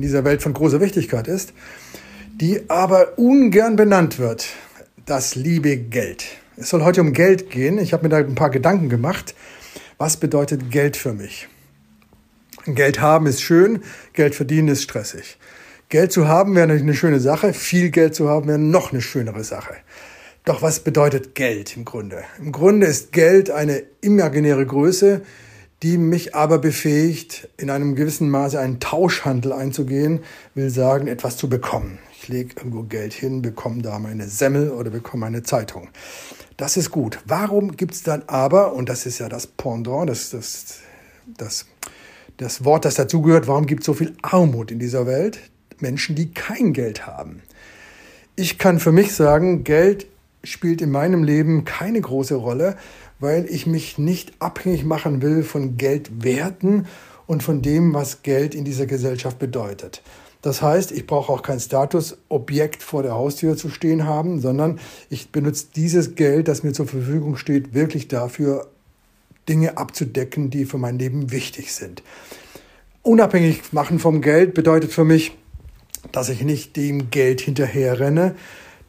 in dieser Welt von großer Wichtigkeit ist, die aber ungern benannt wird. Das liebe Geld. Es soll heute um Geld gehen. Ich habe mir da ein paar Gedanken gemacht. Was bedeutet Geld für mich? Geld haben ist schön, Geld verdienen ist stressig. Geld zu haben wäre eine schöne Sache, viel Geld zu haben wäre noch eine schönere Sache. Doch was bedeutet Geld im Grunde? Im Grunde ist Geld eine imaginäre Größe, die mich aber befähigt, in einem gewissen Maße einen Tauschhandel einzugehen, will sagen, etwas zu bekommen. Ich lege irgendwo Geld hin, bekomme da meine Semmel oder bekomme eine Zeitung. Das ist gut. Warum gibt es dann aber, und das ist ja das Pendant, das, das, das, das Wort, das dazugehört, warum gibt es so viel Armut in dieser Welt? Menschen, die kein Geld haben. Ich kann für mich sagen, Geld spielt in meinem Leben keine große Rolle, weil ich mich nicht abhängig machen will von Geldwerten und von dem, was Geld in dieser Gesellschaft bedeutet. Das heißt, ich brauche auch kein Statusobjekt vor der Haustür zu stehen haben, sondern ich benutze dieses Geld, das mir zur Verfügung steht, wirklich dafür, Dinge abzudecken, die für mein Leben wichtig sind. Unabhängig machen vom Geld bedeutet für mich, dass ich nicht dem Geld hinterherrenne,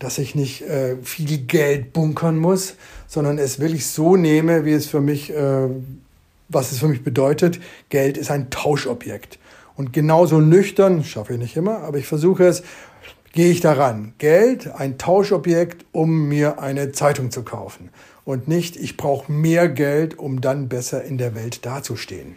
dass ich nicht äh, viel Geld bunkern muss, sondern es wirklich so nehme, wie es für mich, äh, was es für mich bedeutet. Geld ist ein Tauschobjekt. Und genauso nüchtern, schaffe ich nicht immer, aber ich versuche es, gehe ich daran. Geld, ein Tauschobjekt, um mir eine Zeitung zu kaufen. Und nicht, ich brauche mehr Geld, um dann besser in der Welt dazustehen.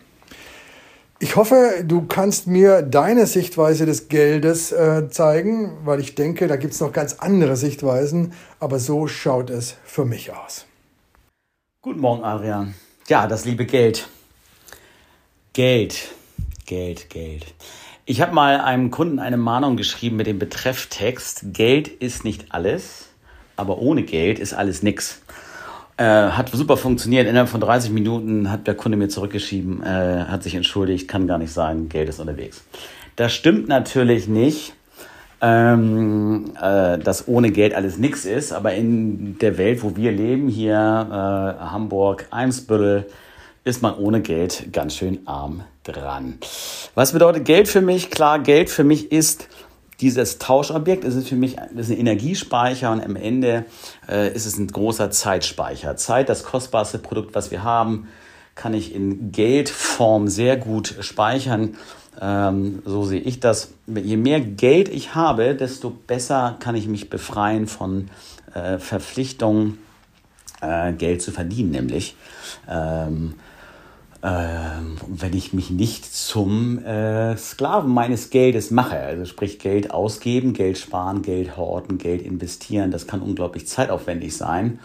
Ich hoffe, du kannst mir deine Sichtweise des Geldes äh, zeigen, weil ich denke, da gibt es noch ganz andere Sichtweisen, aber so schaut es für mich aus. Guten Morgen, Adrian. Ja, das liebe Geld. Geld, Geld, Geld. Ich habe mal einem Kunden eine Mahnung geschrieben mit dem Betrefftext, Geld ist nicht alles, aber ohne Geld ist alles nix. Äh, hat super funktioniert. Innerhalb von 30 Minuten hat der Kunde mir zurückgeschrieben, äh, hat sich entschuldigt, kann gar nicht sein, Geld ist unterwegs. Das stimmt natürlich nicht, ähm, äh, dass ohne Geld alles nichts ist, aber in der Welt, wo wir leben, hier äh, Hamburg, Eimsbüttel, ist man ohne Geld ganz schön arm dran. Was bedeutet Geld für mich? Klar, Geld für mich ist dieses Tauschobjekt ist für mich ist ein Energiespeicher und am Ende äh, ist es ein großer Zeitspeicher. Zeit, das kostbarste Produkt, was wir haben, kann ich in Geldform sehr gut speichern. Ähm, so sehe ich das. Je mehr Geld ich habe, desto besser kann ich mich befreien von äh, Verpflichtungen, äh, Geld zu verdienen, nämlich. Ähm, wenn ich mich nicht zum äh, Sklaven meines Geldes mache. Also sprich Geld ausgeben, Geld sparen, Geld horten, Geld investieren. Das kann unglaublich zeitaufwendig sein.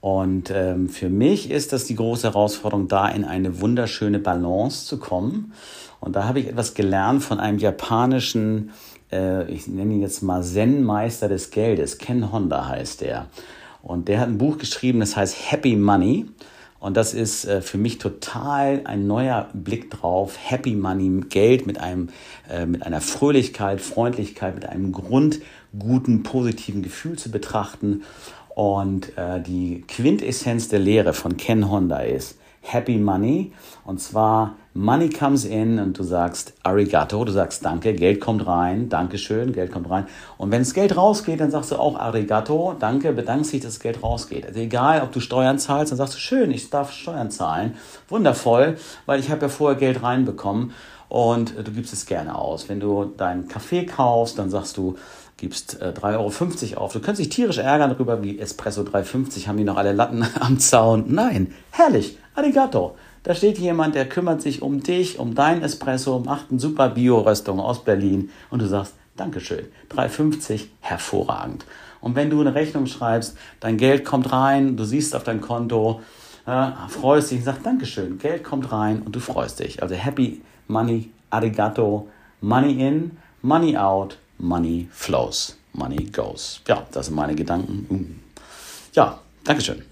Und ähm, für mich ist das die große Herausforderung, da in eine wunderschöne Balance zu kommen. Und da habe ich etwas gelernt von einem japanischen, äh, ich nenne ihn jetzt mal Zen-Meister des Geldes. Ken Honda heißt der. Und der hat ein Buch geschrieben, das heißt Happy Money. Und das ist äh, für mich total ein neuer Blick drauf. Happy Money, Geld mit einem, äh, mit einer Fröhlichkeit, Freundlichkeit, mit einem grundguten, positiven Gefühl zu betrachten. Und äh, die Quintessenz der Lehre von Ken Honda ist Happy Money. Und zwar Money comes in und du sagst Arigato, du sagst Danke, Geld kommt rein, Dankeschön, Geld kommt rein. Und wenn das Geld rausgeht, dann sagst du auch Arigato, Danke, bedankst dich, dass das Geld rausgeht. Also egal, ob du Steuern zahlst, dann sagst du schön, ich darf Steuern zahlen. Wundervoll, weil ich habe ja vorher Geld reinbekommen und du gibst es gerne aus. Wenn du deinen Kaffee kaufst, dann sagst du, gibst äh, 3,50 Euro auf. Du könntest dich tierisch ärgern darüber, wie Espresso 3,50 haben die noch alle Latten am Zaun. Nein, herrlich, arigato. Da steht jemand, der kümmert sich um dich, um dein Espresso, macht eine super Bio-Röstung aus Berlin und du sagst, Dankeschön, 3,50, hervorragend. Und wenn du eine Rechnung schreibst, dein Geld kommt rein, du siehst auf dein Konto, äh, freust dich und sagst Dankeschön, Geld kommt rein und du freust dich. Also Happy Money, Arigato, Money in, Money out, Money flows, Money goes. Ja, das sind meine Gedanken. Ja, Dankeschön.